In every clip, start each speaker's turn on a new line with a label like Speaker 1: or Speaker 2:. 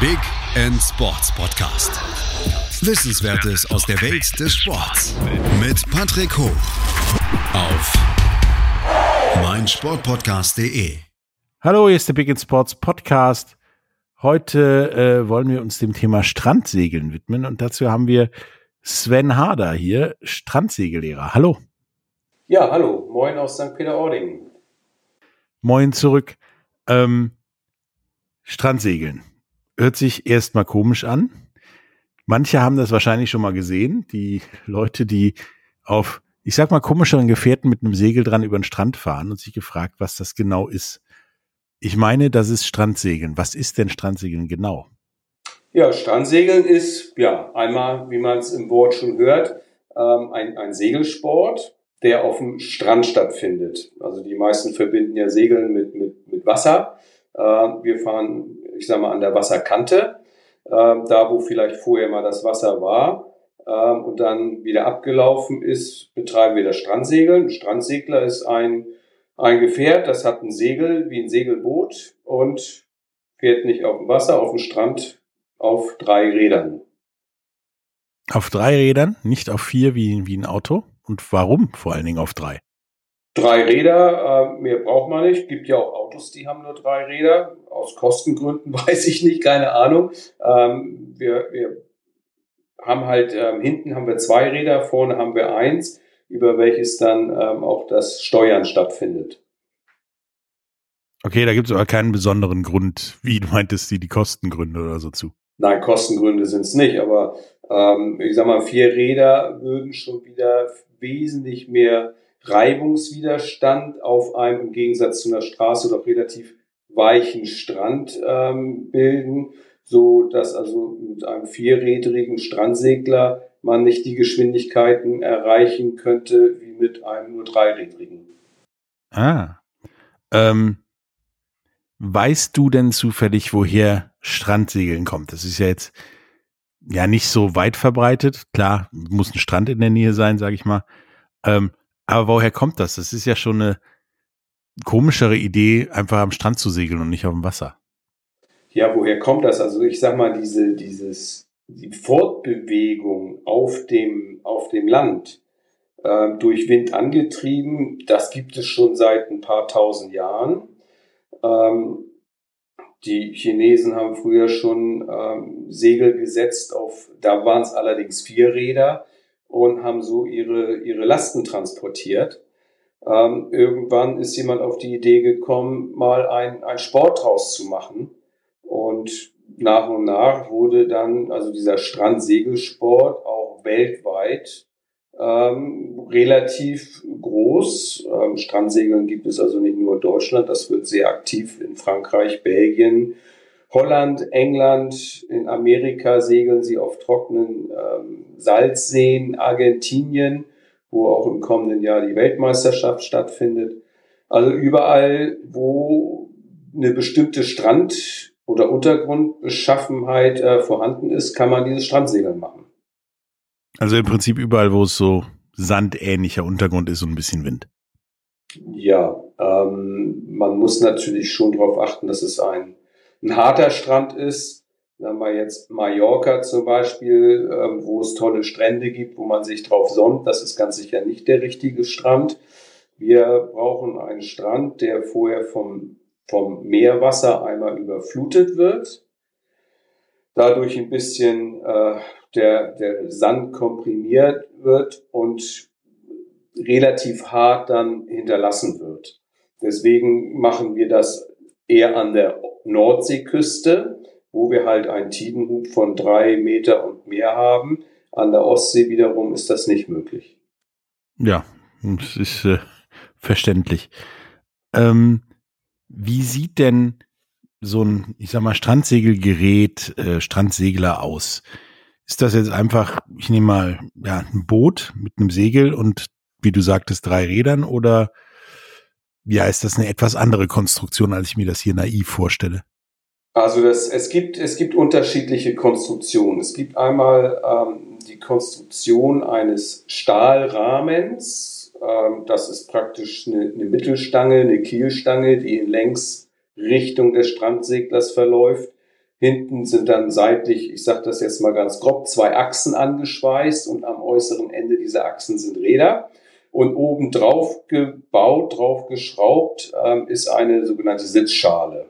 Speaker 1: Big End Sports Podcast. Wissenswertes aus der Welt des Sports mit Patrick Hoch auf meinsportpodcast.de.
Speaker 2: Hallo, hier ist der Big End Sports Podcast. Heute äh, wollen wir uns dem Thema Strandsegeln widmen und dazu haben wir Sven Harder hier, Strandsegellehrer. Hallo.
Speaker 3: Ja, hallo. Moin aus St. Peter-Ording.
Speaker 2: Moin zurück. Ähm, Strandsegeln. Hört sich erstmal komisch an. Manche haben das wahrscheinlich schon mal gesehen. Die Leute, die auf, ich sag mal, komischeren Gefährten mit einem Segel dran über den Strand fahren und sich gefragt, was das genau ist. Ich meine, das ist Strandsegeln. Was ist denn Strandsegeln genau?
Speaker 3: Ja, Strandsegeln ist, ja, einmal, wie man es im Wort schon hört, ähm, ein, ein Segelsport, der auf dem Strand stattfindet. Also die meisten verbinden ja Segeln mit, mit, mit Wasser. Äh, wir fahren, ich sag mal, an der Wasserkante, äh, da wo vielleicht vorher mal das Wasser war äh, und dann wieder abgelaufen ist, betreiben wir das Strandsegeln. Ein Strandsegler ist ein ein Gefährt, das hat ein Segel wie ein Segelboot und fährt nicht auf dem Wasser, auf dem Strand auf drei Rädern.
Speaker 2: Auf drei Rädern, nicht auf vier wie, wie ein Auto? Und warum vor allen Dingen auf drei?
Speaker 3: Drei Räder, äh, mehr braucht man nicht. Gibt ja auch Autos, die haben nur drei Räder. Aus Kostengründen weiß ich nicht, keine Ahnung. Ähm, wir, wir haben halt, ähm, hinten haben wir zwei Räder, vorne haben wir eins über welches dann ähm, auch das Steuern stattfindet.
Speaker 2: Okay, da gibt es aber keinen besonderen Grund, wie du meintest, die, die Kostengründe oder so zu.
Speaker 3: Nein, Kostengründe sind es nicht, aber ähm, ich sag mal, vier Räder würden schon wieder wesentlich mehr Reibungswiderstand auf einem im Gegensatz zu einer Straße doch relativ weichen Strand ähm, bilden, so dass also mit einem vierrädrigen Strandsegler man nicht die Geschwindigkeiten erreichen könnte wie mit einem nur dreirädrigen.
Speaker 2: Ah. Ähm, weißt du denn zufällig, woher Strandsegeln kommt? Das ist ja jetzt ja nicht so weit verbreitet. Klar, muss ein Strand in der Nähe sein, sage ich mal. Ähm, aber woher kommt das? Das ist ja schon eine komischere Idee, einfach am Strand zu segeln und nicht auf dem Wasser.
Speaker 3: Ja, woher kommt das? Also ich sag mal, diese, dieses die Fortbewegung auf dem, auf dem Land äh, durch Wind angetrieben, das gibt es schon seit ein paar tausend Jahren. Ähm, die Chinesen haben früher schon ähm, Segel gesetzt auf, da waren es allerdings vier Räder und haben so ihre, ihre Lasten transportiert. Ähm, irgendwann ist jemand auf die Idee gekommen, mal ein, ein Sport draus zu machen. Und nach und nach wurde dann also dieser Strandsegelsport auch weltweit ähm, relativ groß. Ähm, Strandsegeln gibt es also nicht nur in Deutschland, das wird sehr aktiv in Frankreich, Belgien, Holland, England, in Amerika segeln sie auf trockenen ähm, Salzseen, Argentinien, wo auch im kommenden Jahr die Weltmeisterschaft stattfindet. Also überall, wo eine bestimmte Strand oder Untergrundbeschaffenheit äh, vorhanden ist, kann man dieses Strandsegeln machen.
Speaker 2: Also im Prinzip überall, wo es so sandähnlicher Untergrund ist und ein bisschen Wind.
Speaker 3: Ja, ähm, man muss natürlich schon darauf achten, dass es ein, ein harter Strand ist. Wenn man jetzt Mallorca zum Beispiel, ähm, wo es tolle Strände gibt, wo man sich drauf sonnt, das ist ganz sicher nicht der richtige Strand. Wir brauchen einen Strand, der vorher vom vom Meerwasser einmal überflutet wird, dadurch ein bisschen äh, der, der Sand komprimiert wird und relativ hart dann hinterlassen wird. Deswegen machen wir das eher an der Nordseeküste, wo wir halt einen Tidenhub von drei Meter und mehr haben. An der Ostsee wiederum ist das nicht möglich.
Speaker 2: Ja, das ist äh, verständlich. Ähm, wie sieht denn so ein, ich sag mal, Strandsegelgerät, äh, Strandsegler aus? Ist das jetzt einfach, ich nehme mal, ja, ein Boot mit einem Segel und wie du sagtest, drei Rädern oder ja, ist das eine etwas andere Konstruktion, als ich mir das hier naiv vorstelle?
Speaker 3: Also das, es, gibt, es gibt unterschiedliche Konstruktionen. Es gibt einmal ähm, die Konstruktion eines Stahlrahmens, ähm, das ist praktisch eine, eine Mittelstange, eine Kielstange, die in Längsrichtung des Strandseglers verläuft. Hinten sind dann seitlich, ich sage das jetzt mal ganz grob, zwei Achsen angeschweißt und am äußeren Ende dieser Achsen sind Räder. Und oben drauf gebaut, drauf geschraubt, ähm, ist eine sogenannte Sitzschale.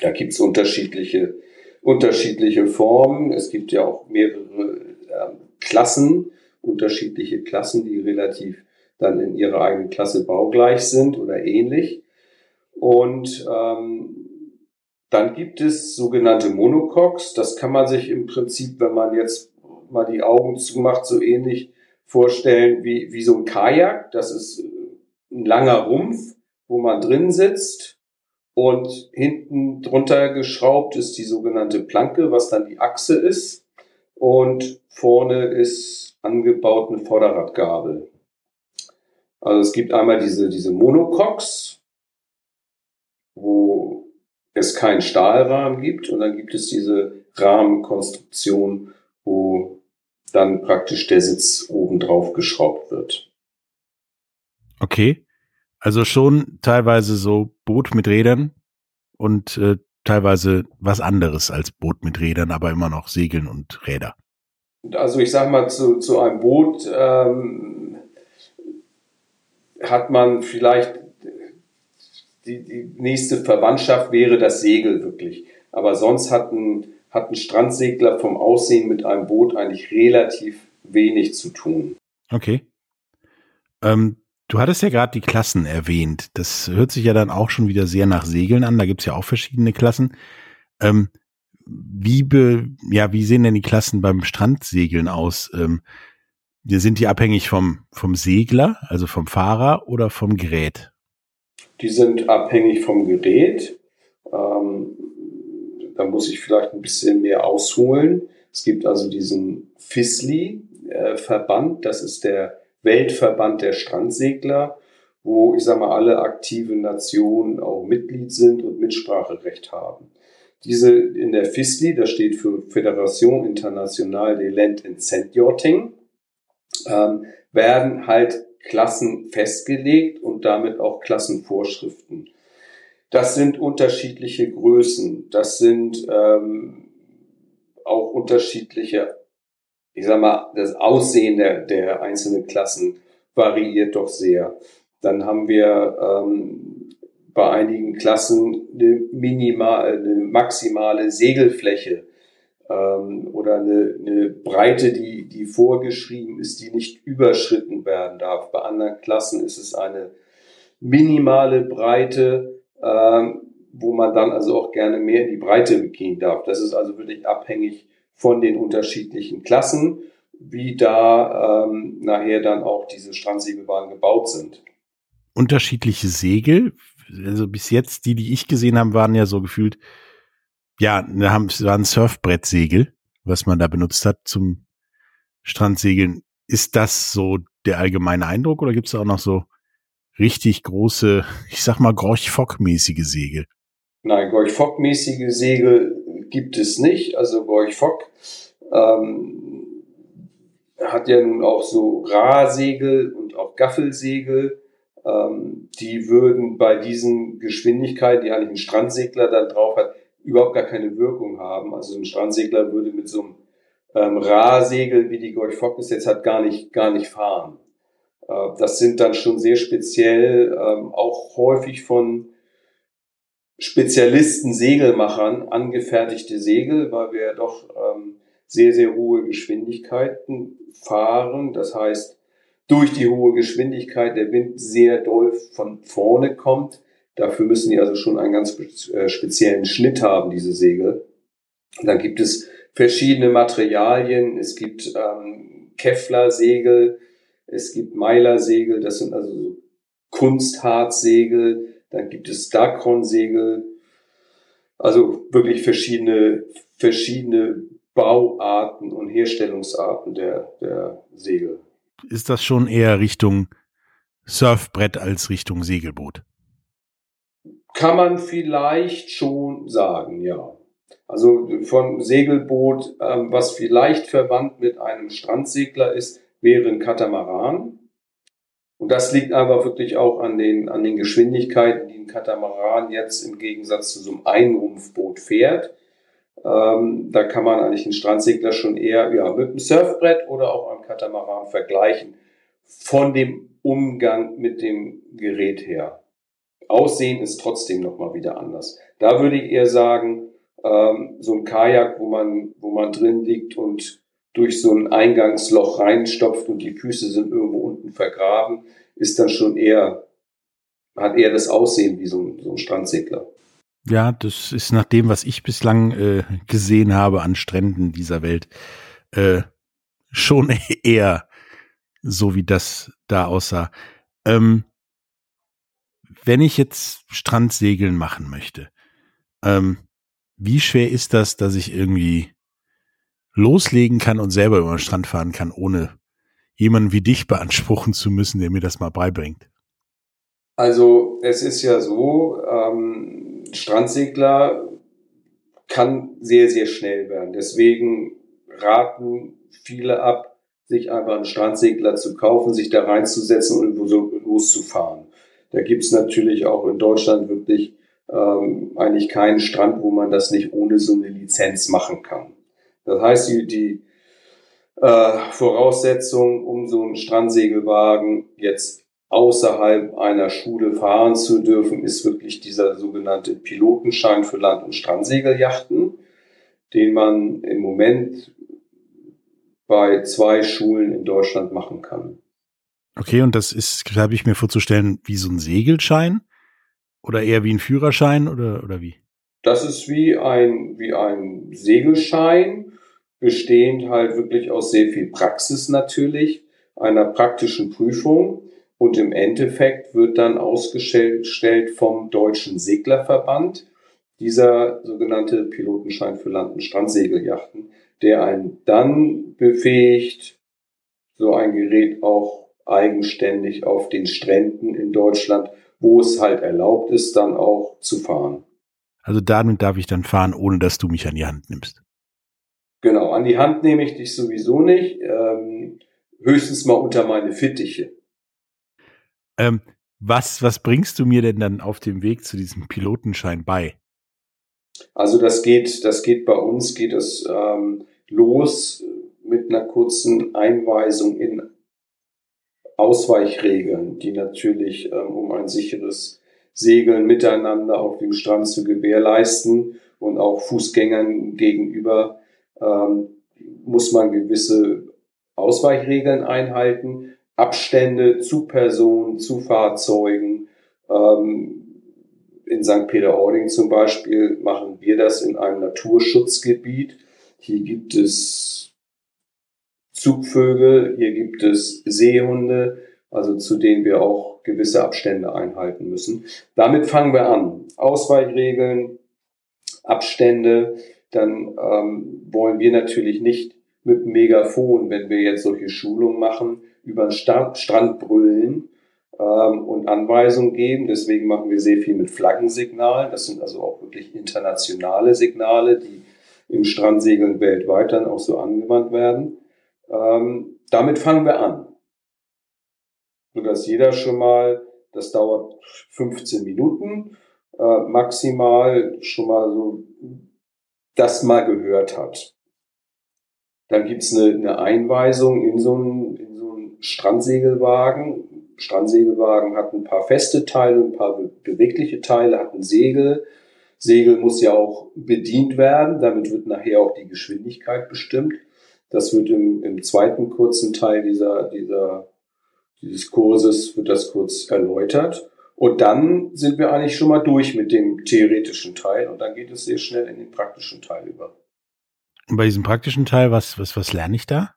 Speaker 3: Da gibt's unterschiedliche, unterschiedliche Formen. Es gibt ja auch mehrere ähm, Klassen, unterschiedliche Klassen, die relativ dann in ihrer eigenen Klasse baugleich sind oder ähnlich. Und ähm, dann gibt es sogenannte Monocoques. Das kann man sich im Prinzip, wenn man jetzt mal die Augen zumacht, so ähnlich vorstellen wie, wie so ein Kajak. Das ist ein langer Rumpf, wo man drin sitzt. Und hinten drunter geschraubt ist die sogenannte Planke, was dann die Achse ist. Und vorne ist angebaut eine Vorderradgabel. Also es gibt einmal diese, diese Monocoques, wo es keinen Stahlrahmen gibt und dann gibt es diese Rahmenkonstruktion, wo dann praktisch der Sitz oben drauf geschraubt wird.
Speaker 2: Okay. Also schon teilweise so Boot mit Rädern und äh, teilweise was anderes als Boot mit Rädern, aber immer noch Segeln und Räder.
Speaker 3: Also ich sag mal, zu, zu einem Boot ähm, hat man vielleicht die, die nächste Verwandtschaft wäre das Segel wirklich. Aber sonst hat ein, hat ein Strandsegler vom Aussehen mit einem Boot eigentlich relativ wenig zu tun.
Speaker 2: Okay. Ähm, du hattest ja gerade die Klassen erwähnt. Das hört sich ja dann auch schon wieder sehr nach Segeln an. Da gibt's ja auch verschiedene Klassen. Ähm, wie, be, ja, wie sehen denn die Klassen beim Strandsegeln aus? Ähm, sind die abhängig vom, vom Segler, also vom Fahrer oder vom Gerät?
Speaker 3: Die sind abhängig vom Gerät. Ähm, da muss ich vielleicht ein bisschen mehr ausholen. Es gibt also diesen FISLI-Verband, das ist der Weltverband der Strandsegler, wo ich sage mal alle aktiven Nationen auch Mitglied sind und Mitspracherecht haben. Diese in der FISLI, das steht für Fédération Internationale des Land and Sand Yachting, ähm, werden halt Klassen festgelegt und damit auch Klassenvorschriften. Das sind unterschiedliche Größen. Das sind ähm, auch unterschiedliche, ich sag mal, das Aussehen der, der einzelnen Klassen variiert doch sehr. Dann haben wir ähm, bei einigen Klassen eine minimal, eine maximale Segelfläche ähm, oder eine, eine Breite, die, die vorgeschrieben ist, die nicht überschritten werden darf. Bei anderen Klassen ist es eine minimale Breite, wo man dann also auch gerne mehr in die Breite gehen darf. Das ist also wirklich abhängig von den unterschiedlichen Klassen, wie da ähm, nachher dann auch diese Strandsegelbahnen gebaut sind.
Speaker 2: Unterschiedliche Segel, also bis jetzt die, die ich gesehen habe, waren ja so gefühlt ja, da haben war ein Surfbrettsegel, was man da benutzt hat zum Strandsegeln. Ist das so der allgemeine Eindruck oder gibt es auch noch so richtig große, ich sag mal, Gorch-Fock-mäßige Segel?
Speaker 3: Nein, Gorch-Fock-mäßige Segel gibt es nicht. Also Gorch-Fock ähm, hat ja nun auch so Rahsegel und auch Gaffelsegel. Ähm, die würden bei diesen Geschwindigkeiten, die eigentlich ein Strandsegler dann drauf hat, überhaupt gar keine Wirkung haben. Also ein Strandsegler würde mit so einem ähm, Rahsegel, wie die Gorch Fock bis jetzt hat, gar nicht, gar nicht fahren. Äh, das sind dann schon sehr speziell, ähm, auch häufig von Spezialisten, Segelmachern angefertigte Segel, weil wir doch ähm, sehr, sehr hohe Geschwindigkeiten fahren. Das heißt, durch die hohe Geschwindigkeit der Wind sehr doll von vorne kommt Dafür müssen die also schon einen ganz äh, speziellen Schnitt haben, diese Segel. dann gibt es verschiedene Materialien. Es gibt ähm, Kevlar-Segel, es gibt Meiler-Segel, das sind also so Kunstharz-Segel. Dann gibt es Dacron-Segel. Also wirklich verschiedene, verschiedene Bauarten und Herstellungsarten der, der Segel.
Speaker 2: Ist das schon eher Richtung Surfbrett als Richtung Segelboot?
Speaker 3: Kann man vielleicht schon sagen, ja. Also von Segelboot, ähm, was vielleicht verwandt mit einem Strandsegler ist, wäre ein Katamaran. Und das liegt aber wirklich auch an den, an den Geschwindigkeiten, die ein Katamaran jetzt im Gegensatz zu so einem Einrumpfboot fährt. Ähm, da kann man eigentlich einen Strandsegler schon eher ja, mit einem Surfbrett oder auch einem Katamaran vergleichen. Von dem Umgang mit dem Gerät her. Aussehen ist trotzdem nochmal wieder anders. Da würde ich eher sagen, ähm, so ein Kajak, wo man, wo man drin liegt und durch so ein Eingangsloch reinstopft und die Füße sind irgendwo unten vergraben, ist dann schon eher, hat eher das Aussehen wie so ein, so ein Strandsegler.
Speaker 2: Ja, das ist nach dem, was ich bislang äh, gesehen habe an Stränden dieser Welt, äh, schon eher so wie das da aussah. Ähm, wenn ich jetzt Strandsegeln machen möchte, ähm, wie schwer ist das, dass ich irgendwie loslegen kann und selber über den Strand fahren kann, ohne jemanden wie dich beanspruchen zu müssen, der mir das mal beibringt?
Speaker 3: Also es ist ja so, ähm, Strandsegler kann sehr, sehr schnell werden. Deswegen raten viele ab, sich einfach einen Strandsegler zu kaufen, sich da reinzusetzen und loszufahren. Da gibt's natürlich auch in Deutschland wirklich ähm, eigentlich keinen Strand, wo man das nicht ohne so eine Lizenz machen kann. Das heißt, die, die äh, Voraussetzung, um so einen Strandsegelwagen jetzt außerhalb einer Schule fahren zu dürfen, ist wirklich dieser sogenannte Pilotenschein für Land- und Strandsegeljachten, den man im Moment bei zwei Schulen in Deutschland machen kann.
Speaker 2: Okay, und das ist, habe ich mir vorzustellen, wie so ein Segelschein oder eher wie ein Führerschein oder, oder wie?
Speaker 3: Das ist wie ein, wie ein Segelschein, bestehend halt wirklich aus sehr viel Praxis natürlich, einer praktischen Prüfung. Und im Endeffekt wird dann ausgestellt vom Deutschen Seglerverband dieser sogenannte Pilotenschein für Land- und Strandsegeljachten, der einen dann befähigt, so ein Gerät auch eigenständig auf den Stränden in Deutschland, wo es halt erlaubt ist, dann auch zu fahren.
Speaker 2: Also damit darf ich dann fahren, ohne dass du mich an die Hand nimmst.
Speaker 3: Genau, an die Hand nehme ich dich sowieso nicht. Ähm, höchstens mal unter meine Fittiche.
Speaker 2: Ähm, was, was bringst du mir denn dann auf dem Weg zu diesem Pilotenschein bei?
Speaker 3: Also das geht, das geht bei uns, geht es ähm, los mit einer kurzen Einweisung in Ausweichregeln, die natürlich, ähm, um ein sicheres Segeln miteinander auf dem Strand zu gewährleisten und auch Fußgängern gegenüber, ähm, muss man gewisse Ausweichregeln einhalten. Abstände zu Personen, zu Fahrzeugen. Ähm, in St. Peter-Ording zum Beispiel machen wir das in einem Naturschutzgebiet. Hier gibt es Zugvögel, hier gibt es Seehunde, also zu denen wir auch gewisse Abstände einhalten müssen. Damit fangen wir an. Ausweichregeln, Abstände, dann ähm, wollen wir natürlich nicht mit Megafon, wenn wir jetzt solche Schulungen machen, über den Strand, brüllen ähm, und Anweisungen geben. Deswegen machen wir sehr viel mit Flaggensignalen. Das sind also auch wirklich internationale Signale, die im Strandsegeln weltweit dann auch so angewandt werden. Ähm, damit fangen wir an. Sodass jeder schon mal, das dauert 15 Minuten, äh, maximal schon mal so das mal gehört hat. Dann gibt's eine, eine Einweisung in so einen, in so einen Strandsegelwagen. Strandsegelwagen hat ein paar feste Teile, ein paar bewegliche Teile, hat ein Segel. Segel muss ja auch bedient werden, damit wird nachher auch die Geschwindigkeit bestimmt. Das wird im, im zweiten kurzen Teil dieser, dieser, dieses Kurses, wird das kurz erläutert. Und dann sind wir eigentlich schon mal durch mit dem theoretischen Teil und dann geht es sehr schnell in den praktischen Teil über.
Speaker 2: Und bei diesem praktischen Teil, was, was, was lerne ich da?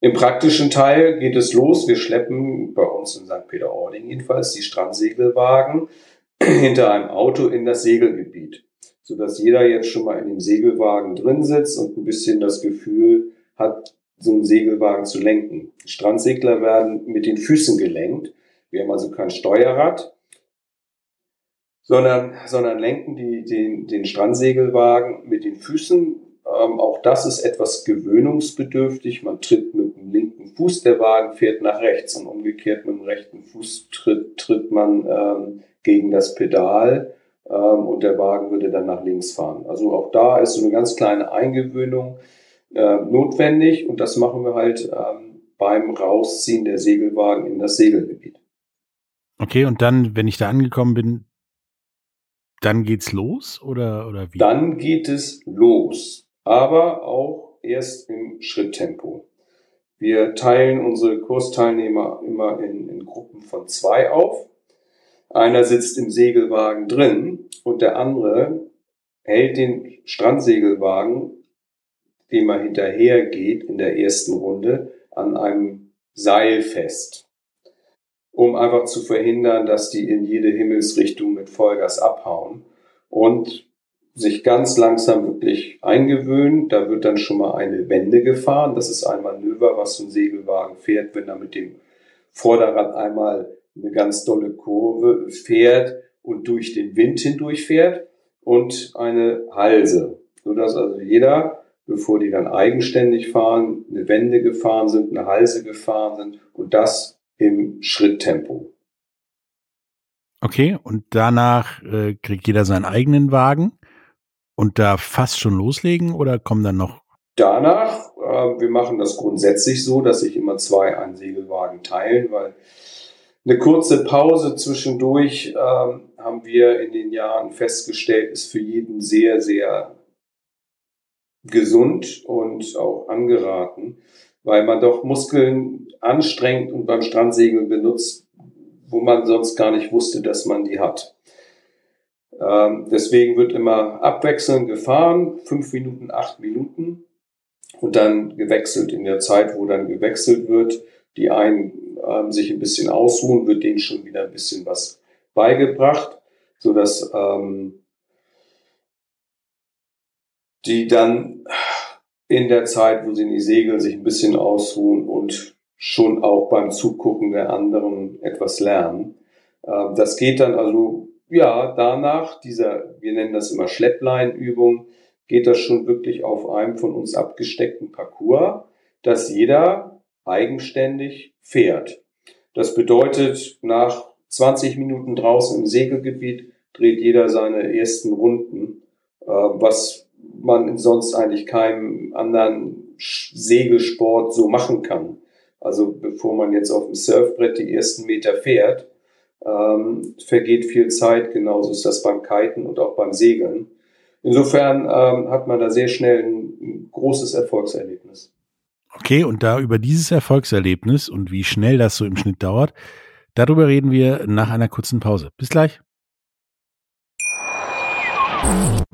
Speaker 3: Im praktischen Teil geht es los. Wir schleppen bei uns in St. Peter-Ording jedenfalls die Strandsegelwagen hinter einem Auto in das Segelgebiet, sodass jeder jetzt schon mal in dem Segelwagen drin sitzt und ein bisschen das Gefühl hat, so einen Segelwagen zu lenken. Strandsegler werden mit den Füßen gelenkt. Wir haben also kein Steuerrad, sondern, sondern lenken die, den, den Strandsegelwagen mit den Füßen ähm, auch das ist etwas gewöhnungsbedürftig. Man tritt mit dem linken Fuß, der Wagen fährt nach rechts und umgekehrt mit dem rechten Fuß tritt, tritt man ähm, gegen das Pedal. ähm, und der Wagen würde dann nach links fahren. Also auch da ist so eine ganz kleine Eingewöhnung äh, notwendig und das machen wir halt ähm, beim Rausziehen der Segelwagen in das Segelgebiet.
Speaker 2: Okay, und dann, wenn ich da angekommen bin, dann geht's los oder, oder wie?
Speaker 3: Dann geht es los, aber auch erst im Schritttempo. Wir teilen unsere Kursteilnehmer immer in, in Gruppen von zwei auf. Einer sitzt im Segelwagen drin und der andere hält den Strandsegelwagen, dem er hinterher geht in der ersten Runde, an einem Seil fest um einfach zu verhindern, dass die in jede Himmelsrichtung mit Vollgas abhauen und sich ganz langsam wirklich eingewöhnen. Da wird dann schon mal eine Wende gefahren. Das ist ein Manöver, was so ein Segelwagen fährt, wenn er mit dem Vorderrad einmal eine ganz dolle Kurve fährt und durch den Wind hindurch fährt und eine Halse, sodass also jeder, bevor die dann eigenständig fahren, eine Wende gefahren sind, eine Halse gefahren sind und das im Schritttempo.
Speaker 2: Okay, und danach äh, kriegt jeder seinen eigenen Wagen und da fast schon loslegen oder kommen dann noch?
Speaker 3: Danach, äh, wir machen das grundsätzlich so, dass sich immer zwei einen Segelwagen teilen, weil eine kurze Pause zwischendurch äh, haben wir in den Jahren festgestellt, ist für jeden sehr, sehr gesund und auch angeraten weil man doch Muskeln anstrengt und beim Strandsegeln benutzt, wo man sonst gar nicht wusste, dass man die hat. Ähm, deswegen wird immer abwechselnd gefahren, fünf Minuten, acht Minuten und dann gewechselt. In der Zeit, wo dann gewechselt wird, die einen ähm, sich ein bisschen ausruhen, wird denen schon wieder ein bisschen was beigebracht, so dass ähm, die dann in der Zeit, wo sie in die Segel sich ein bisschen ausruhen und schon auch beim Zugucken der anderen etwas lernen. Ähm, das geht dann also, ja, danach, dieser, wir nennen das immer Schleppleinübung, geht das schon wirklich auf einem von uns abgesteckten Parcours, dass jeder eigenständig fährt. Das bedeutet, nach 20 Minuten draußen im Segelgebiet dreht jeder seine ersten Runden, äh, was man sonst eigentlich keinem anderen Segelsport so machen kann. Also bevor man jetzt auf dem Surfbrett die ersten Meter fährt, ähm, vergeht viel Zeit. Genauso ist das beim Kiten und auch beim Segeln. Insofern ähm, hat man da sehr schnell ein, ein großes Erfolgserlebnis.
Speaker 2: Okay, und da über dieses Erfolgserlebnis und wie schnell das so im Schnitt dauert, darüber reden wir nach einer kurzen Pause. Bis gleich.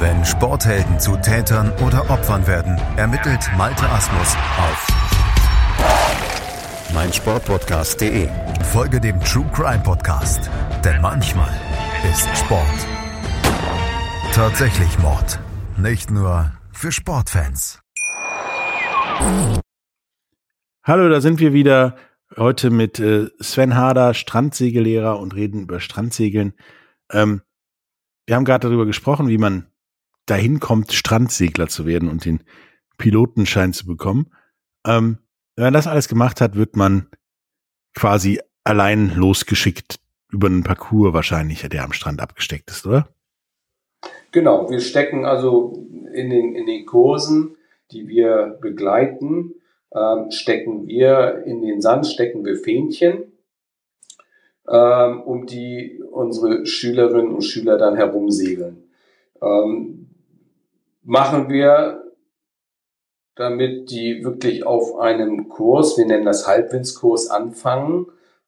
Speaker 1: Wenn Sporthelden zu Tätern oder Opfern werden, ermittelt Malte Asmus auf meinsportpodcast.de. Folge dem True Crime Podcast, denn manchmal ist Sport tatsächlich Mord. Nicht nur für Sportfans.
Speaker 2: Hallo, da sind wir wieder. Heute mit äh, Sven Harder, Strandsegellehrer und reden über Strandsegeln. Ähm, wir haben gerade darüber gesprochen, wie man dahin kommt, Strandsegler zu werden und den Pilotenschein zu bekommen. Ähm, wenn man das alles gemacht hat, wird man quasi allein losgeschickt über einen Parcours wahrscheinlich, der am Strand abgesteckt ist, oder?
Speaker 3: Genau, wir stecken also in den, in den Kursen, die wir begleiten, ähm, stecken wir in den Sand, stecken wir Fähnchen, ähm, um die unsere Schülerinnen und Schüler dann herumsegeln. Ähm, machen wir, damit die wirklich auf einem Kurs, wir nennen das Halbwindskurs, anfangen,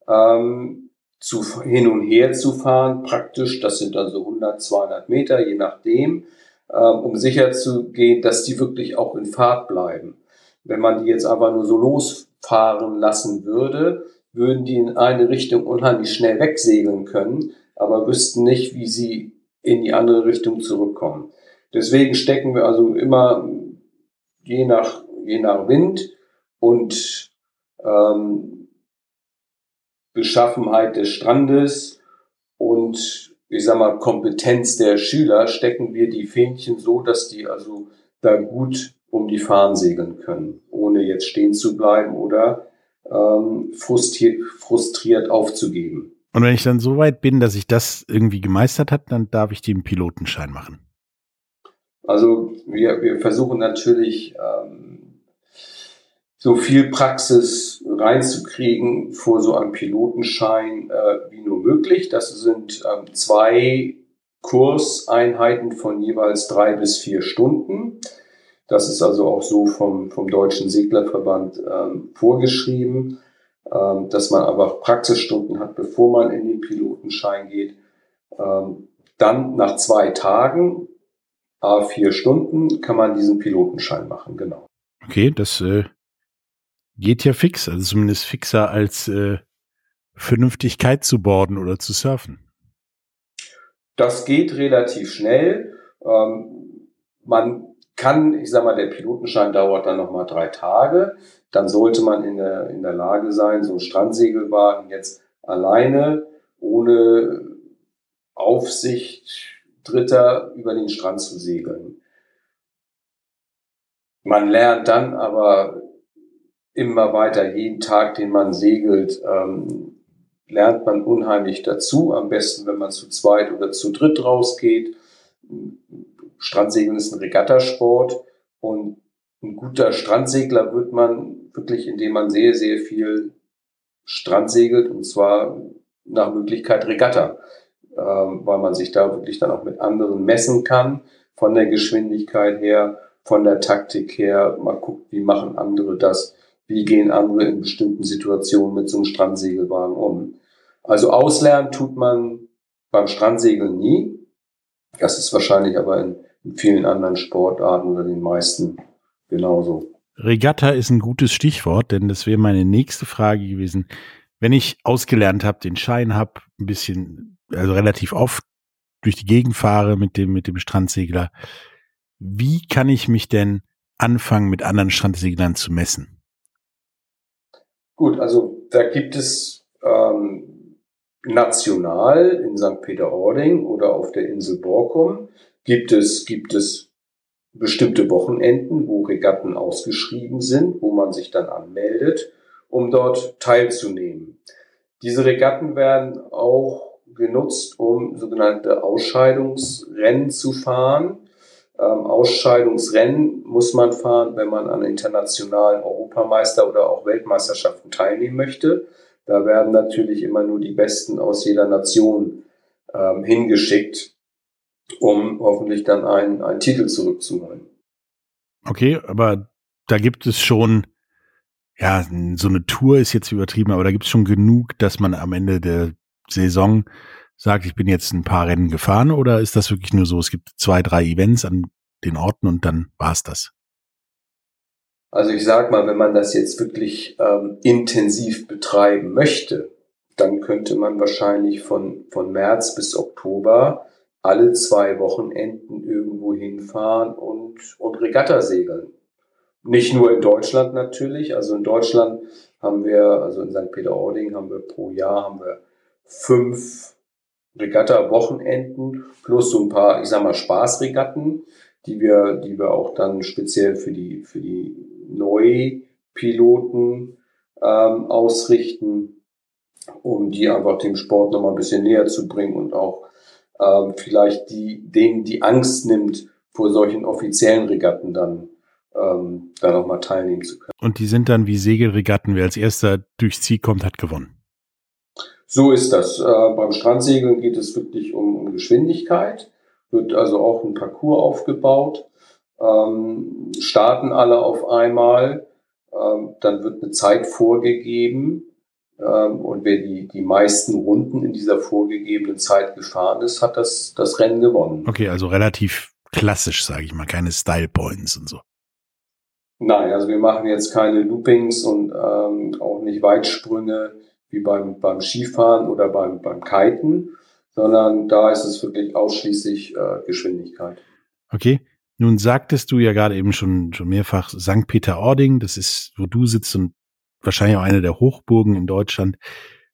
Speaker 3: ähm, zu, hin und her zu fahren, praktisch, das sind dann so 100, 200 Meter, je nachdem, ähm, um sicher zu gehen, dass die wirklich auch in Fahrt bleiben. Wenn man die jetzt aber nur so losfahren lassen würde, würden die in eine Richtung unheimlich schnell wegsegeln können, aber wüssten nicht, wie sie in die andere Richtung zurückkommen. Deswegen stecken wir also immer je nach, je nach Wind und ähm, Beschaffenheit des Strandes und ich sag mal Kompetenz der Schüler stecken wir die Fähnchen so, dass die also da gut um die Fahnen segeln können, ohne jetzt stehen zu bleiben oder ähm, frustriert, frustriert aufzugeben.
Speaker 2: Und wenn ich dann so weit bin, dass ich das irgendwie gemeistert habe, dann darf ich den Pilotenschein machen.
Speaker 3: Also wir, wir versuchen natürlich ähm, so viel Praxis reinzukriegen vor so einem Pilotenschein äh, wie nur möglich. Das sind ähm, zwei Kurseinheiten von jeweils drei bis vier Stunden. Das ist also auch so vom, vom Deutschen Seglerverband ähm, vorgeschrieben, ähm, dass man einfach Praxisstunden hat, bevor man in den Pilotenschein geht. Ähm, dann nach zwei Tagen, a vier Stunden, kann man diesen Pilotenschein machen, genau.
Speaker 2: Okay, das äh, geht ja fix, also zumindest fixer als äh, Vernünftigkeit zu borden oder zu surfen.
Speaker 3: Das geht relativ schnell. Ähm, man kann, ich sag mal, der Pilotenschein dauert dann nochmal drei Tage. Dann sollte man in der, in der Lage sein, so ein Strandsegelwagen jetzt alleine, ohne Aufsicht Dritter über den Strand zu segeln. Man lernt dann aber immer weiter, jeden Tag, den man segelt, ähm, lernt man unheimlich dazu. Am besten, wenn man zu zweit oder zu dritt rausgeht. Strandsegeln ist ein Regattasport und ein guter Strandsegler wird man wirklich, indem man sehr, sehr viel Strand segelt und zwar nach Möglichkeit Regatta, weil man sich da wirklich dann auch mit anderen messen kann, von der Geschwindigkeit her, von der Taktik her. Man guckt, wie machen andere das, wie gehen andere in bestimmten Situationen mit so einem Strandsegelwagen um. Also auslernen tut man beim Strandsegeln nie. Das ist wahrscheinlich aber in in vielen anderen Sportarten oder den meisten genauso.
Speaker 2: Regatta ist ein gutes Stichwort, denn das wäre meine nächste Frage gewesen. Wenn ich ausgelernt habe, den Schein habe, ein bisschen, also relativ oft durch die Gegend fahre mit dem, mit dem Strandsegler, wie kann ich mich denn anfangen, mit anderen Strandseglern zu messen?
Speaker 3: Gut, also da gibt es ähm, national in St. Peter-Ording oder auf der Insel Borkum gibt es, gibt es bestimmte Wochenenden, wo Regatten ausgeschrieben sind, wo man sich dann anmeldet, um dort teilzunehmen. Diese Regatten werden auch genutzt, um sogenannte Ausscheidungsrennen zu fahren. Ähm, Ausscheidungsrennen muss man fahren, wenn man an internationalen Europameister oder auch Weltmeisterschaften teilnehmen möchte. Da werden natürlich immer nur die Besten aus jeder Nation ähm, hingeschickt um hoffentlich dann einen, einen Titel zurückzuholen.
Speaker 2: Okay, aber da gibt es schon, ja, so eine Tour ist jetzt übertrieben, aber da gibt es schon genug, dass man am Ende der Saison sagt, ich bin jetzt ein paar Rennen gefahren oder ist das wirklich nur so, es gibt zwei, drei Events an den Orten und dann war's das?
Speaker 3: Also ich sag mal, wenn man das jetzt wirklich ähm, intensiv betreiben möchte, dann könnte man wahrscheinlich von, von März bis Oktober alle zwei Wochenenden irgendwo hinfahren und, und Regatta segeln. Nicht nur in Deutschland natürlich. Also in Deutschland haben wir, also in St. Peter-Ording haben wir pro Jahr haben wir fünf Regatta-Wochenenden plus so ein paar, ich sag mal, Spaßregatten, die wir, die wir auch dann speziell für die, für die Neupiloten ähm, ausrichten, um die einfach dem Sport nochmal ein bisschen näher zu bringen und auch ähm, vielleicht die, denen die Angst nimmt, vor solchen offiziellen Regatten dann ähm, da nochmal teilnehmen zu können.
Speaker 2: Und die sind dann wie Segelregatten, wer als erster durchs Ziel kommt, hat gewonnen.
Speaker 3: So ist das. Äh, beim Strandsegeln geht es wirklich um, um Geschwindigkeit, wird also auch ein Parcours aufgebaut, ähm, starten alle auf einmal, ähm, dann wird eine Zeit vorgegeben ähm, und wer die, die meisten Runden in dieser vorgegebenen Zeit gefahren ist, hat das, das Rennen gewonnen.
Speaker 2: Okay, also relativ klassisch, sage ich mal, keine Style Points und so.
Speaker 3: Nein, also wir machen jetzt keine Loopings und ähm, auch nicht Weitsprünge wie beim, beim Skifahren oder beim, beim Kiten, sondern da ist es wirklich ausschließlich äh, Geschwindigkeit.
Speaker 2: Okay. Nun sagtest du ja gerade eben schon, schon mehrfach St. Peter-Ording, das ist, wo du sitzt und wahrscheinlich auch eine der Hochburgen in Deutschland.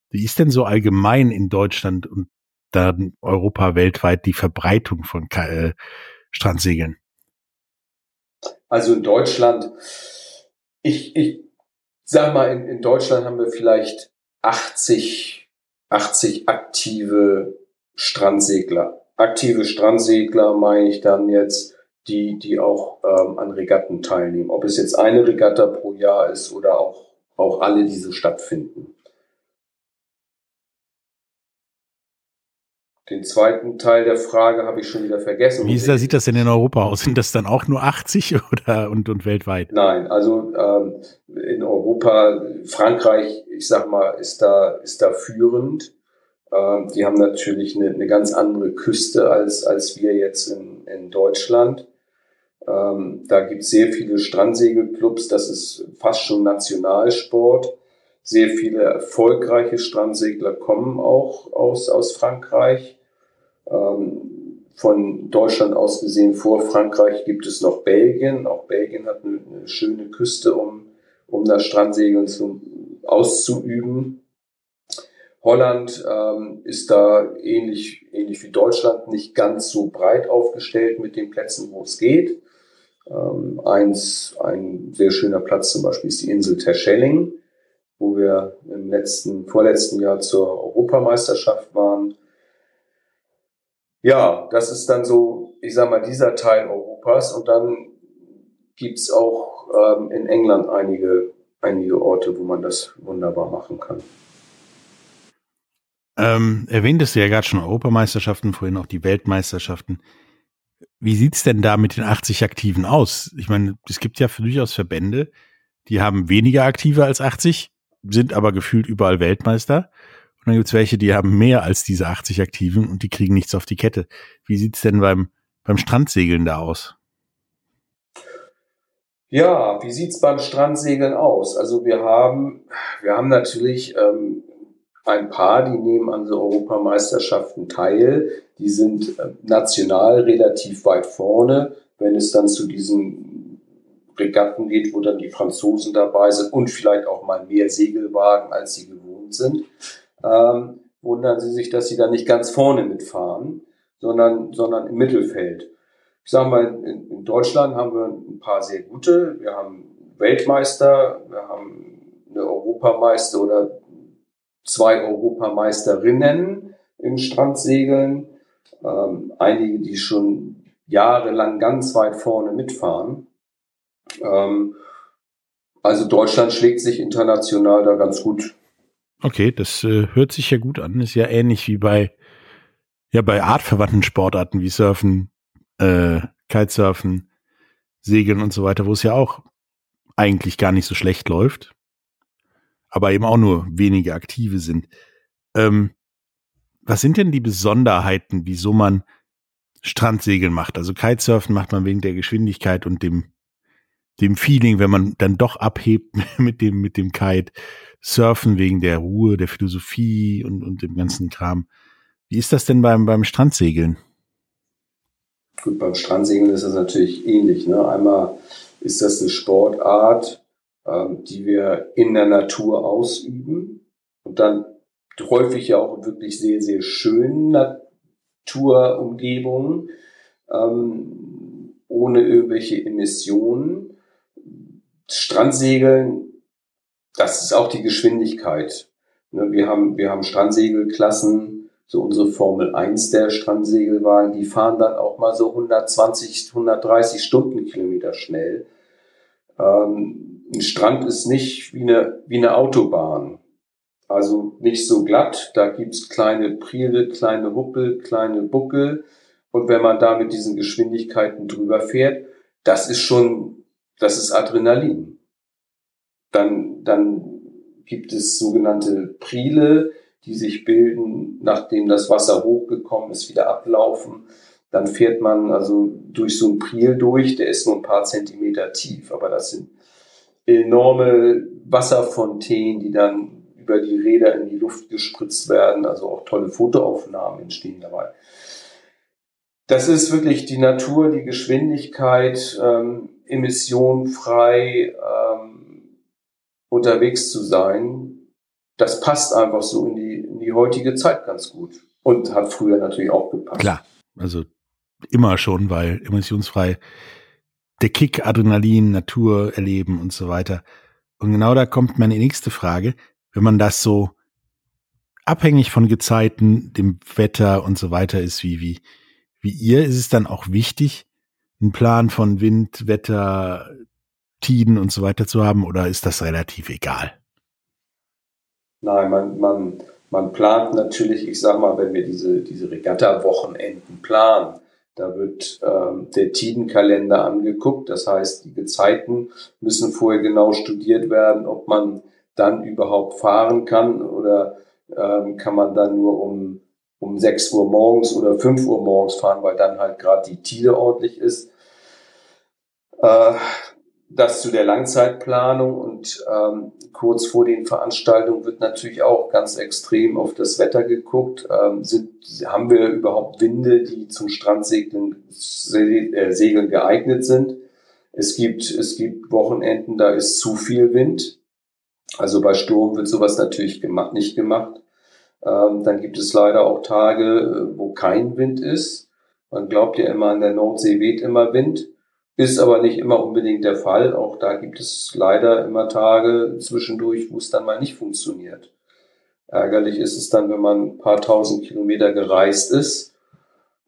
Speaker 2: Wie ist denn so allgemein in Deutschland und dann Europa weltweit die Verbreitung von äh, Strandsegeln?
Speaker 3: Also in Deutschland, ich, ich sag mal, in, in Deutschland haben wir vielleicht 80, 80 aktive Strandsegler. Aktive Strandsegler meine ich dann jetzt, die, die auch ähm, an Regatten teilnehmen. Ob es jetzt eine Regatta pro Jahr ist oder auch, auch alle, die so stattfinden. Den zweiten Teil der Frage habe ich schon wieder vergessen.
Speaker 2: Wie da sieht das denn in Europa aus? Sind das dann auch nur 80 oder und, und weltweit?
Speaker 3: Nein, also ähm, in Europa, Frankreich, ich sag mal, ist da, ist da führend. Ähm, die haben natürlich eine, eine ganz andere Küste als, als wir jetzt in, in Deutschland. Ähm, da gibt es sehr viele Strandsegelclubs, das ist fast schon Nationalsport. Sehr viele erfolgreiche Strandsegler kommen auch aus, aus Frankreich. Ähm, von Deutschland aus gesehen vor Frankreich gibt es noch Belgien. Auch Belgien hat eine, eine schöne Küste, um, um das Strandsegeln zu, auszuüben. Holland ähm, ist da ähnlich, ähnlich wie Deutschland nicht ganz so breit aufgestellt mit den Plätzen, wo es geht. Ähm, eins, ein sehr schöner Platz zum Beispiel ist die Insel Terschelling wo wir im letzten, vorletzten Jahr zur Europameisterschaft waren. Ja, das ist dann so, ich sag mal, dieser Teil Europas und dann gibt's auch ähm, in England einige, einige Orte, wo man das wunderbar machen kann.
Speaker 2: Ähm, erwähntest du ja gerade schon Europameisterschaften, vorhin auch die Weltmeisterschaften. Wie sieht's denn da mit den 80 Aktiven aus? Ich meine, es gibt ja durchaus Verbände, die haben weniger Aktive als 80 sind aber gefühlt überall Weltmeister. Und dann gibt's welche, die haben mehr als diese 80 Aktiven und die kriegen nichts auf die Kette. Wie sieht's denn beim, beim Strandsegeln da aus?
Speaker 3: Ja, wie sieht's beim Strandsegeln aus? Also wir haben, wir haben natürlich ähm, ein paar, die nehmen an so Europameisterschaften teil. Die sind äh, national relativ weit vorne. Wenn es dann zu diesen Regatten geht, wo dann die Franzosen dabei sind und vielleicht auch mal mehr Segelwagen, als sie gewohnt sind, ähm, wundern sie sich, dass sie dann nicht ganz vorne mitfahren, sondern, sondern im Mittelfeld. Ich sage mal, in, in Deutschland haben wir ein paar sehr gute. Wir haben Weltmeister, wir haben eine Europameister oder zwei Europameisterinnen im Strandsegeln, ähm, einige, die schon jahrelang ganz weit vorne mitfahren. Ähm, also Deutschland schlägt sich international da ganz gut.
Speaker 2: Okay, das äh, hört sich ja gut an. Ist ja ähnlich wie bei ja bei artverwandten Sportarten wie Surfen, äh, Kitesurfen, Segeln und so weiter, wo es ja auch eigentlich gar nicht so schlecht läuft, aber eben auch nur wenige Aktive sind. Ähm, was sind denn die Besonderheiten, wieso man Strandsegeln macht? Also Kitesurfen macht man wegen der Geschwindigkeit und dem dem Feeling, wenn man dann doch abhebt mit dem, mit dem Kite, surfen wegen der Ruhe, der Philosophie und, und dem ganzen Kram. Wie ist das denn beim, beim Strandsegeln?
Speaker 3: Gut, beim Strandsegeln ist das natürlich ähnlich. Ne? Einmal ist das eine Sportart, ähm, die wir in der Natur ausüben und dann häufig ja auch wirklich sehr, sehr schönen Naturumgebungen, ähm, ohne irgendwelche Emissionen. Strandsegeln, das ist auch die Geschwindigkeit. Ne, wir haben, wir haben Strandsegelklassen, so unsere Formel 1 der Strandsegelwagen, die fahren dann auch mal so 120, 130 Stundenkilometer schnell. Ähm, ein Strand ist nicht wie eine, wie eine Autobahn. Also nicht so glatt, da gibt's kleine Priele, kleine Huppel, kleine Buckel. Und wenn man da mit diesen Geschwindigkeiten drüber fährt, das ist schon das ist Adrenalin. Dann, dann gibt es sogenannte Prile, die sich bilden, nachdem das Wasser hochgekommen ist, wieder ablaufen. Dann fährt man also durch so ein Priel durch, der ist nur ein paar Zentimeter tief, aber das sind enorme Wasserfontänen, die dann über die Räder in die Luft gespritzt werden, also auch tolle Fotoaufnahmen entstehen dabei. Das ist wirklich die Natur, die Geschwindigkeit, ähm, emissionfrei ähm, unterwegs zu sein. Das passt einfach so in die, in die heutige Zeit ganz gut. Und hat früher natürlich auch gepasst.
Speaker 2: Klar, also immer schon, weil emissionsfrei der Kick, Adrenalin, Natur erleben und so weiter. Und genau da kommt meine nächste Frage. Wenn man das so abhängig von Gezeiten, dem Wetter und so weiter ist, wie, wie, wie ihr, ist es dann auch wichtig, einen Plan von Wind, Wetter, Tiden und so weiter zu haben oder ist das relativ egal?
Speaker 3: Nein, man, man, man plant natürlich, ich sag mal, wenn wir diese, diese Regatta-Wochenenden planen, da wird ähm, der Tidenkalender angeguckt. Das heißt, die Gezeiten müssen vorher genau studiert werden, ob man dann überhaupt fahren kann oder ähm, kann man dann nur um, um 6 Uhr morgens oder 5 Uhr morgens fahren, weil dann halt gerade die Tide ordentlich ist. Äh, das zu der Langzeitplanung und ähm, kurz vor den Veranstaltungen wird natürlich auch ganz extrem auf das Wetter geguckt. Ähm, sind, haben wir überhaupt Winde, die zum Strandsegeln äh, Segeln geeignet sind? Es gibt, es gibt Wochenenden, da ist zu viel Wind. Also bei Sturm wird sowas natürlich gemacht, nicht gemacht. Ähm, dann gibt es leider auch Tage, wo kein Wind ist. Man glaubt ja immer, an der Nordsee weht immer Wind. Ist aber nicht immer unbedingt der Fall. Auch da gibt es leider immer Tage zwischendurch, wo es dann mal nicht funktioniert. Ärgerlich ist es dann, wenn man ein paar tausend Kilometer gereist ist,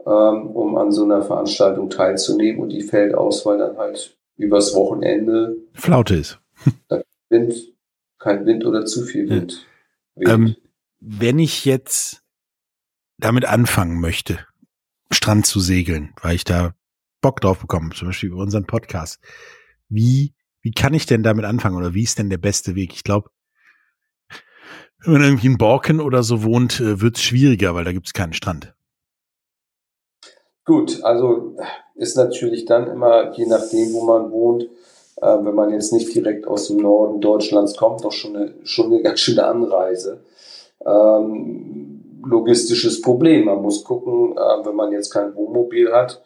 Speaker 3: ähm, um an so einer Veranstaltung teilzunehmen und die fällt aus, weil dann halt übers Wochenende
Speaker 2: Flaute ist.
Speaker 3: Wind, kein Wind oder zu viel Wind.
Speaker 2: Ähm, wenn ich jetzt damit anfangen möchte, Strand zu segeln, weil ich da Bock drauf bekommen, zum Beispiel über unseren Podcast. Wie, wie kann ich denn damit anfangen oder wie ist denn der beste Weg? Ich glaube, wenn man irgendwie in Borken oder so wohnt, äh, wird es schwieriger, weil da gibt es keinen Strand.
Speaker 3: Gut, also ist natürlich dann immer, je nachdem, wo man wohnt, äh, wenn man jetzt nicht direkt aus dem Norden Deutschlands kommt, doch schon eine, schon eine ganz schöne Anreise. Ähm, logistisches Problem. Man muss gucken, äh, wenn man jetzt kein Wohnmobil hat,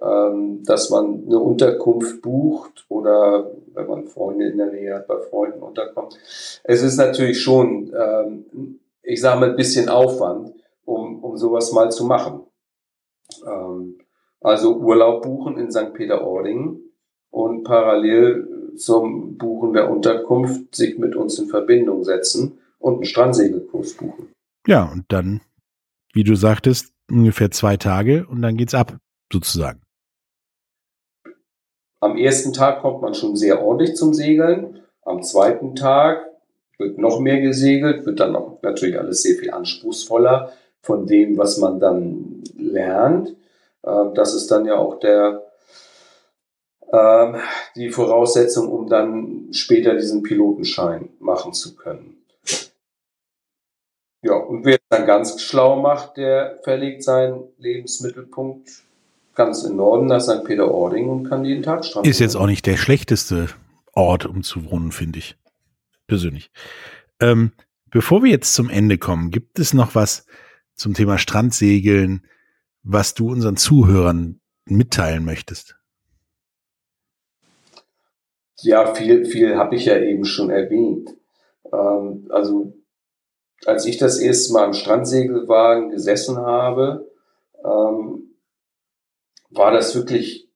Speaker 3: ähm, dass man eine Unterkunft bucht oder wenn man Freunde in der Nähe hat, bei Freunden unterkommt. Es ist natürlich schon, ähm, ich sage mal, ein bisschen Aufwand, um, um sowas mal zu machen. Ähm, also Urlaub buchen in St. Peter-Ording und parallel zum Buchen der Unterkunft sich mit uns in Verbindung setzen und einen Strandsegelkurs buchen.
Speaker 2: Ja, und dann, wie du sagtest, ungefähr zwei Tage und dann geht's ab, sozusagen.
Speaker 3: Am ersten Tag kommt man schon sehr ordentlich zum Segeln. Am zweiten Tag wird noch mehr gesegelt, wird dann auch natürlich alles sehr viel anspruchsvoller von dem, was man dann lernt. Ähm, das ist dann ja auch der, ähm, die Voraussetzung, um dann später diesen Pilotenschein machen zu können. Ja, und wer es dann ganz schlau macht, der verlegt seinen Lebensmittelpunkt ganz im Norden nach St. Peter-Ording und kann jeden Tag stranden.
Speaker 2: Ist jetzt auch nicht der schlechteste Ort, um zu wohnen, finde ich. Persönlich. Ähm, bevor wir jetzt zum Ende kommen, gibt es noch was zum Thema Strandsegeln, was du unseren Zuhörern mitteilen möchtest?
Speaker 3: Ja, viel, viel habe ich ja eben schon erwähnt. Ähm, also, als ich das erste Mal im Strandsegelwagen gesessen habe, ähm, war das wirklich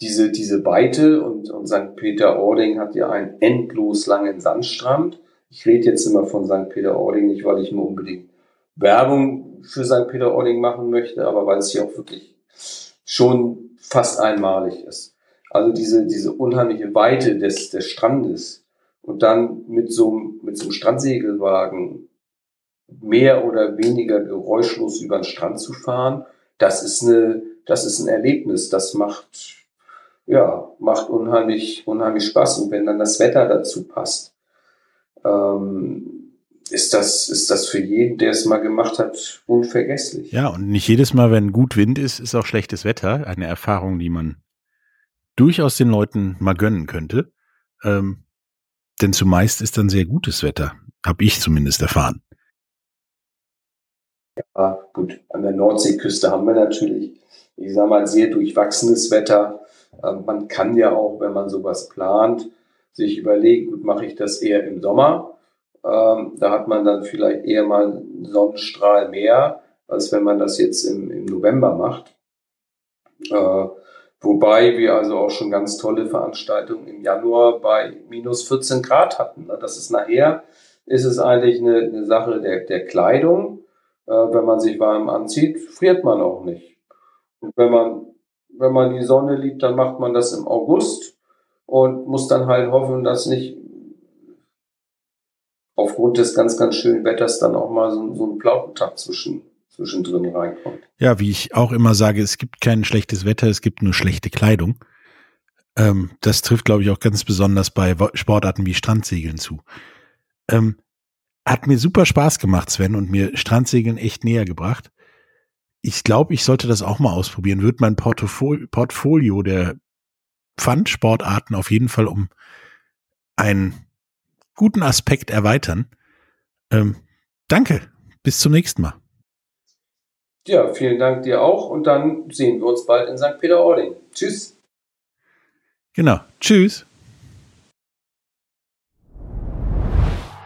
Speaker 3: diese, diese Weite und, und St. Peter-Ording hat ja einen endlos langen Sandstrand. Ich rede jetzt immer von St. Peter-Ording nicht, weil ich nur unbedingt Werbung für St. Peter-Ording machen möchte, aber weil es hier auch wirklich schon fast einmalig ist. Also diese, diese unheimliche Weite des, des Strandes und dann mit so, mit so einem Strandsegelwagen mehr oder weniger geräuschlos über den Strand zu fahren, das ist eine, das ist ein Erlebnis, das macht, ja, macht unheimlich, unheimlich Spaß. Und wenn dann das Wetter dazu passt, ähm, ist das, ist das für jeden, der es mal gemacht hat, unvergesslich.
Speaker 2: Ja, und nicht jedes Mal, wenn gut Wind ist, ist auch schlechtes Wetter. Eine Erfahrung, die man durchaus den Leuten mal gönnen könnte. Ähm, denn zumeist ist dann sehr gutes Wetter. Habe ich zumindest erfahren.
Speaker 3: Ja, gut. An der Nordseeküste haben wir natürlich ich sag mal, sehr durchwachsenes Wetter. Ähm, man kann ja auch, wenn man sowas plant, sich überlegen, gut, mache ich das eher im Sommer? Ähm, da hat man dann vielleicht eher mal einen Sonnenstrahl mehr, als wenn man das jetzt im, im November macht. Äh, wobei wir also auch schon ganz tolle Veranstaltungen im Januar bei minus 14 Grad hatten. Ne? Das ist nachher, ist es eigentlich eine, eine Sache der, der Kleidung. Äh, wenn man sich warm anzieht, friert man auch nicht. Und wenn man, wenn man die Sonne liebt, dann macht man das im August und muss dann halt hoffen, dass nicht aufgrund des ganz, ganz schönen Wetters dann auch mal so, so ein Plautentag zwischen, zwischendrin reinkommt.
Speaker 2: Ja, wie ich auch immer sage, es gibt kein schlechtes Wetter, es gibt nur schlechte Kleidung. Ähm, das trifft, glaube ich, auch ganz besonders bei Sportarten wie Strandsegeln zu. Ähm, hat mir super Spaß gemacht, Sven, und mir Strandsegeln echt näher gebracht. Ich glaube, ich sollte das auch mal ausprobieren. Wird mein Portfolio, Portfolio der Pfandsportarten auf jeden Fall um einen guten Aspekt erweitern. Ähm, danke. Bis zum nächsten Mal.
Speaker 3: Ja, vielen Dank dir auch und dann sehen wir uns bald in St. Peter-Ording. Tschüss.
Speaker 2: Genau. Tschüss.